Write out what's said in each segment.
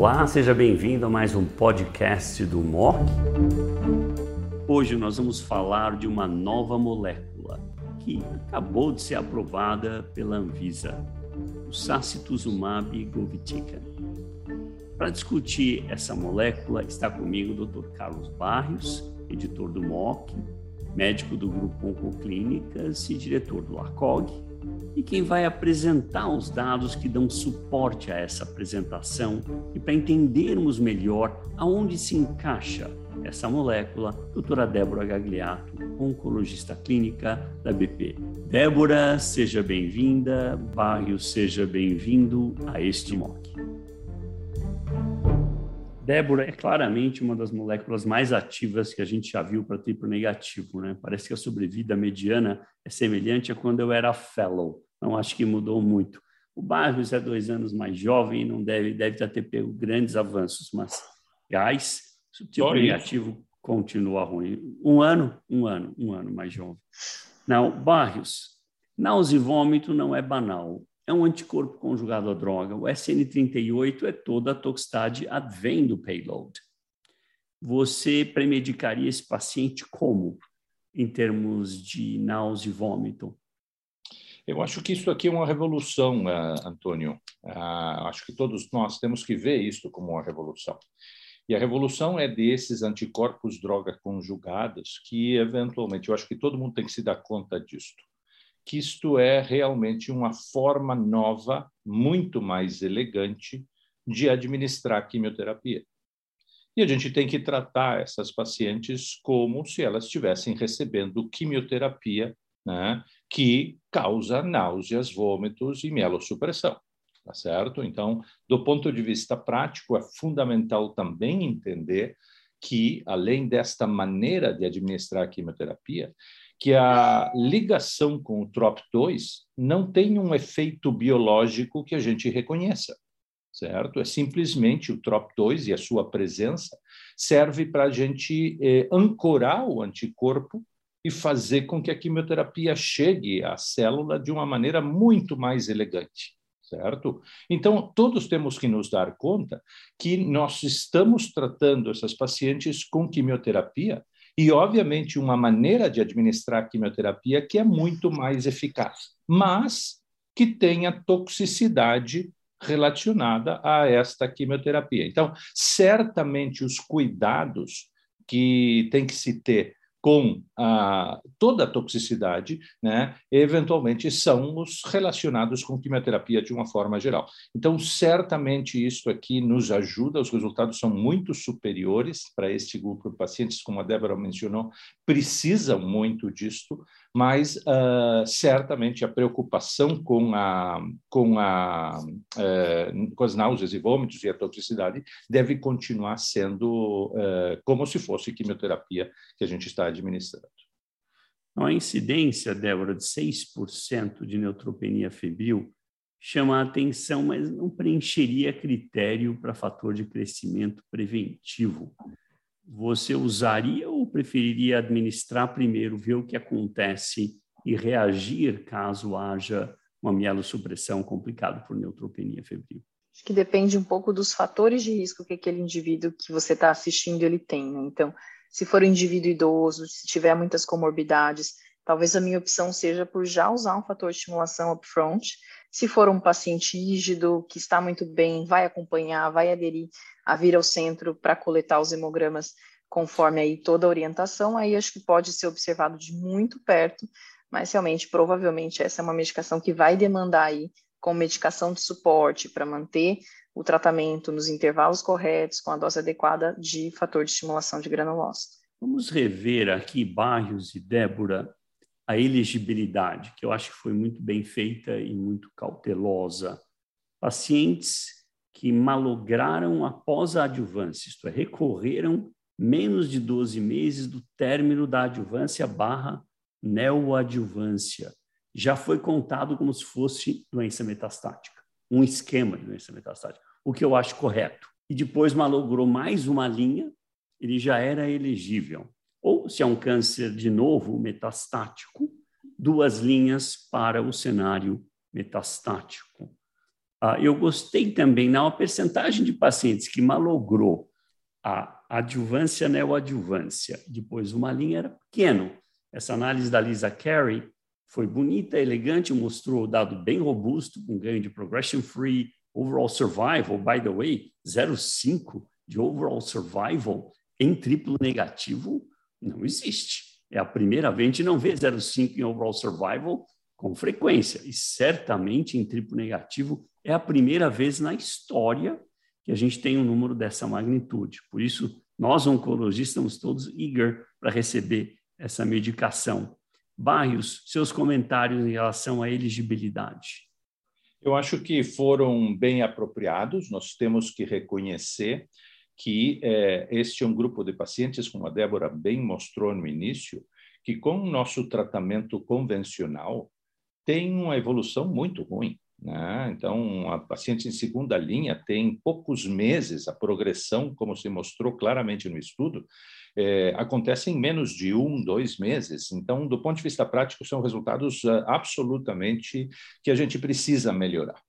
Olá, seja bem-vindo a mais um podcast do MOC. Hoje nós vamos falar de uma nova molécula que acabou de ser aprovada pela Anvisa, o sacituzumab govitecan. Para discutir essa molécula está comigo o Dr. Carlos Barrios, editor do MOC, médico do Grupo Oncoclínicas e diretor do ACOG, e quem vai apresentar os dados que dão suporte a essa apresentação e para entendermos melhor aonde se encaixa essa molécula, doutora Débora Gagliato, oncologista clínica da BP. Débora, seja bem-vinda, Barrio, seja bem-vindo a este MOC. Débora é claramente uma das moléculas mais ativas que a gente já viu para triplo negativo, né? Parece que a sobrevida mediana é semelhante a quando eu era fellow. Não acho que mudou muito. O Barros é dois anos mais jovem, não deve deve ter pego grandes avanços, mas gás, o tipo negativo continua ruim. Um ano, um ano, um ano mais jovem. Não, Barrios, náusea e vômito não é banal é um anticorpo conjugado à droga. O SN38 é toda a toxicidade advém do payload. Você premedicaria esse paciente como, em termos de náusea e vômito? Eu acho que isso aqui é uma revolução, uh, Antônio. Uh, acho que todos nós temos que ver isso como uma revolução. E a revolução é desses anticorpos droga conjugados que, eventualmente, eu acho que todo mundo tem que se dar conta disso que isto é realmente uma forma nova, muito mais elegante, de administrar quimioterapia. E a gente tem que tratar essas pacientes como se elas estivessem recebendo quimioterapia, né, que causa náuseas, vômitos e mielossupressão. Tá certo? Então, do ponto de vista prático, é fundamental também entender que, além desta maneira de administrar a quimioterapia, que a ligação com o TROP2 não tem um efeito biológico que a gente reconheça, certo? É simplesmente o TROP2 e a sua presença serve para a gente eh, ancorar o anticorpo e fazer com que a quimioterapia chegue à célula de uma maneira muito mais elegante, certo? Então, todos temos que nos dar conta que nós estamos tratando essas pacientes com quimioterapia e, obviamente, uma maneira de administrar quimioterapia que é muito mais eficaz, mas que tenha toxicidade relacionada a esta quimioterapia. Então, certamente os cuidados que tem que se ter com a, toda a toxicidade, né, eventualmente são os relacionados com quimioterapia de uma forma geral. Então, certamente isso aqui nos ajuda, os resultados são muito superiores para este grupo de pacientes, como a Débora mencionou, precisam muito disto, mas uh, certamente a preocupação com, a, com, a, uh, com as náuseas e vômitos e a toxicidade deve continuar sendo uh, como se fosse quimioterapia que a gente está administrando. A incidência, Débora, de 6% de neutropenia febril chama a atenção, mas não preencheria critério para fator de crescimento preventivo você usaria ou preferiria administrar primeiro, ver o que acontece e reagir caso haja uma mielossupressão complicada por neutropenia febril? Acho que depende um pouco dos fatores de risco que aquele indivíduo que você está assistindo ele tem. Né? Então, se for um indivíduo idoso, se tiver muitas comorbidades, talvez a minha opção seja por já usar um fator de estimulação upfront. Se for um paciente rígido, que está muito bem, vai acompanhar, vai aderir a vir ao centro para coletar os hemogramas conforme aí toda a orientação, aí acho que pode ser observado de muito perto, mas realmente, provavelmente, essa é uma medicação que vai demandar aí com medicação de suporte para manter o tratamento nos intervalos corretos, com a dose adequada de fator de estimulação de granulócito. Vamos rever aqui, Barrios e Débora, a elegibilidade, que eu acho que foi muito bem feita e muito cautelosa. Pacientes que malograram após a adjuvância, isto é, recorreram menos de 12 meses do término da adjuvância barra neoadjuvância. Já foi contado como se fosse doença metastática, um esquema de doença metastática, o que eu acho correto. E depois malogrou mais uma linha, ele já era elegível. Ou, se é um câncer de novo metastático, duas linhas para o cenário metastático. Ah, eu gostei também na percentagem de pacientes que malogrou a adjuvância neoadjuvância, depois uma linha era pequeno. Essa análise da Lisa Carey foi bonita, elegante, mostrou o dado bem robusto, com ganho de progression free, overall survival, by the way, 0,5 de overall survival em triplo negativo não existe. É a primeira vez, a gente não vê 0,5 em overall survival com frequência, e certamente em triplo negativo é a primeira vez na história que a gente tem um número dessa magnitude. Por isso, nós oncologistas estamos todos eager para receber essa medicação. Barrios, seus comentários em relação à elegibilidade. Eu acho que foram bem apropriados. Nós temos que reconhecer que é, este é um grupo de pacientes, como a Débora bem mostrou no início, que com o nosso tratamento convencional tem uma evolução muito ruim. Né? Então, a paciente em segunda linha tem poucos meses, a progressão, como se mostrou claramente no estudo, é, acontece em menos de um, dois meses. Então, do ponto de vista prático, são resultados uh, absolutamente que a gente precisa melhorar.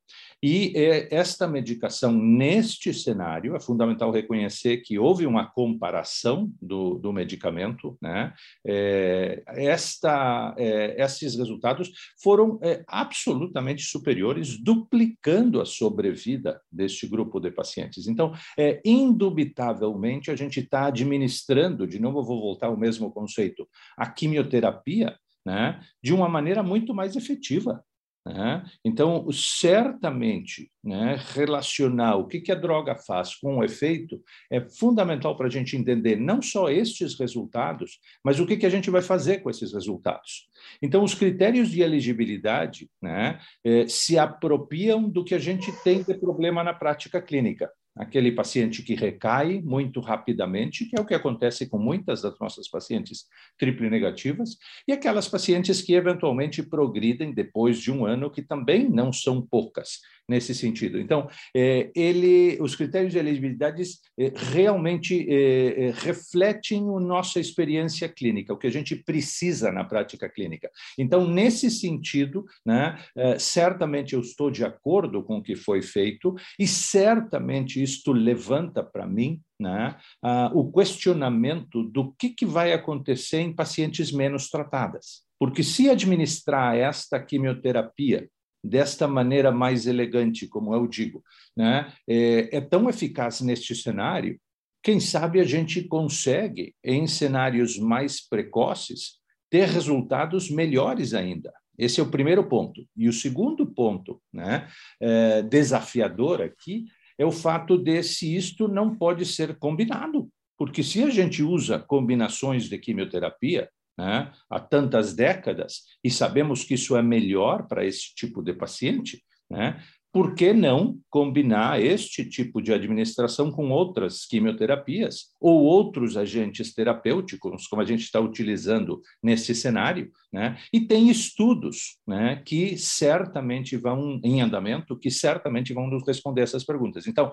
E é, esta medicação, neste cenário, é fundamental reconhecer que houve uma comparação do, do medicamento, né? É, esta, é, esses resultados foram é, absolutamente superiores, duplicando a sobrevida deste grupo de pacientes. Então, é, indubitavelmente, a gente está administrando, de novo, vou voltar ao mesmo conceito, a quimioterapia né, de uma maneira muito mais efetiva. Né? Então, certamente, né, relacionar o que, que a droga faz com o efeito é fundamental para a gente entender não só estes resultados, mas o que, que a gente vai fazer com esses resultados. Então, os critérios de elegibilidade né, eh, se apropriam do que a gente tem de problema na prática clínica aquele paciente que recai muito rapidamente, que é o que acontece com muitas das nossas pacientes triple negativas, e aquelas pacientes que eventualmente progridem depois de um ano, que também não são poucas nesse sentido. Então, é, ele, os critérios de elegibilidade é, realmente é, refletem a nossa experiência clínica, o que a gente precisa na prática clínica. Então, nesse sentido, né, certamente eu estou de acordo com o que foi feito e certamente isto levanta para mim né, uh, o questionamento do que, que vai acontecer em pacientes menos tratadas. Porque se administrar esta quimioterapia desta maneira mais elegante, como eu digo, né, é, é tão eficaz neste cenário, quem sabe a gente consegue, em cenários mais precoces, ter resultados melhores ainda. Esse é o primeiro ponto. E o segundo ponto, né, é, desafiador aqui, é o fato de se isto não pode ser combinado. Porque se a gente usa combinações de quimioterapia né, há tantas décadas e sabemos que isso é melhor para esse tipo de paciente, né, por que não combinar este tipo de administração com outras quimioterapias ou outros agentes terapêuticos, como a gente está utilizando nesse cenário? Né? E tem estudos né, que certamente vão em andamento, que certamente vão nos responder essas perguntas. Então,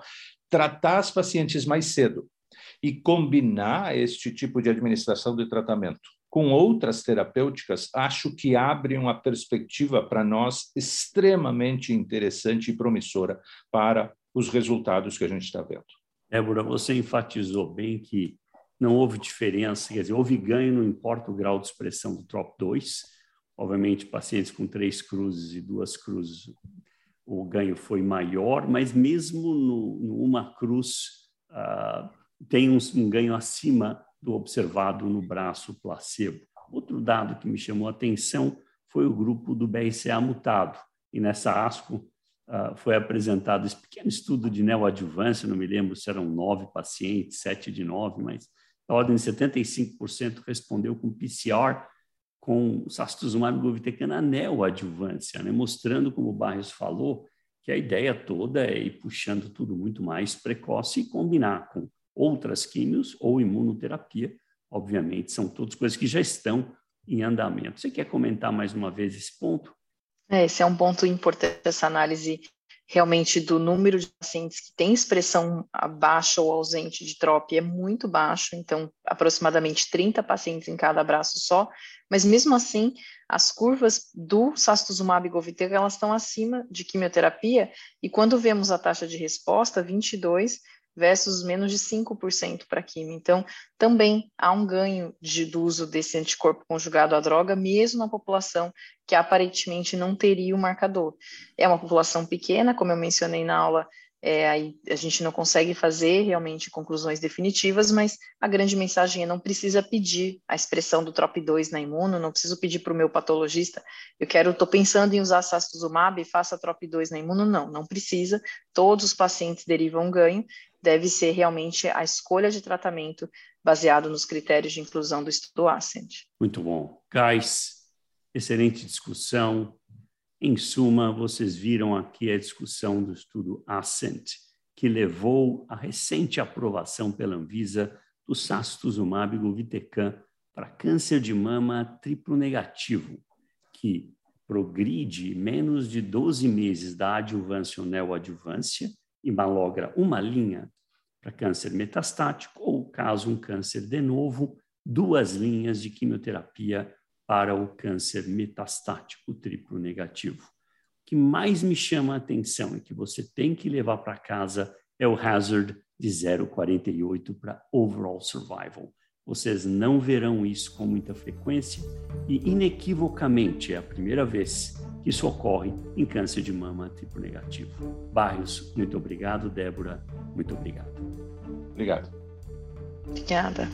tratar as pacientes mais cedo e combinar este tipo de administração de tratamento com outras terapêuticas, acho que abre uma perspectiva para nós extremamente interessante e promissora para os resultados que a gente está vendo. Débora, você enfatizou bem que não houve diferença, quer dizer, houve ganho, não importa o grau de expressão do TROP2. Obviamente, pacientes com três cruzes e duas cruzes, o ganho foi maior, mas mesmo no, numa cruz, uh, tem um, um ganho acima do observado no braço placebo. Outro dado que me chamou a atenção foi o grupo do BRCA mutado. E nessa ASCO uh, foi apresentado esse pequeno estudo de neoadjuvância, não me lembro se eram nove pacientes, sete de nove, mas a ordem de 75% respondeu com PCR com sacituzumab govitecan neoadjuvância, né? mostrando, como o Barrios falou, que a ideia toda é ir puxando tudo muito mais precoce e combinar com outras químios ou imunoterapia, obviamente, são todas coisas que já estão em andamento. Você quer comentar mais uma vez esse ponto? É, esse é um ponto importante, essa análise realmente do número de pacientes que têm expressão baixa ou ausente de TROP é muito baixo, então aproximadamente 30 pacientes em cada braço só, mas mesmo assim, as curvas do sastuzumab e govitecan, elas estão acima de quimioterapia, e quando vemos a taxa de resposta, 22, versus menos de 5% para quimio. Então, também há um ganho de, do uso desse anticorpo conjugado à droga, mesmo na população que aparentemente não teria o marcador. É uma população pequena, como eu mencionei na aula, é, aí a gente não consegue fazer realmente conclusões definitivas, mas a grande mensagem é não precisa pedir a expressão do TROP2 na imuno, não preciso pedir para o meu patologista, eu quero, estou pensando em usar sastuzumab e faça TROP2 na imuno, não, não precisa, todos os pacientes derivam ganho, deve ser realmente a escolha de tratamento baseado nos critérios de inclusão do estudo Ascent. Muito bom. Guys, excelente discussão. Em suma, vocês viram aqui a discussão do estudo Ascent, que levou à recente aprovação pela Anvisa do sastuzumab govitecan para câncer de mama triplo negativo, que progride menos de 12 meses da adjuvância ou neoadjuvância malogra uma linha para câncer metastático ou, caso um câncer de novo, duas linhas de quimioterapia para o câncer metastático triplo negativo. O que mais me chama a atenção e que você tem que levar para casa é o hazard de 0,48 para overall survival. Vocês não verão isso com muita frequência e, inequivocamente, é a primeira vez que isso ocorre em câncer de mama tipo negativo. Barrios, muito obrigado. Débora, muito obrigado. Obrigado. Obrigada.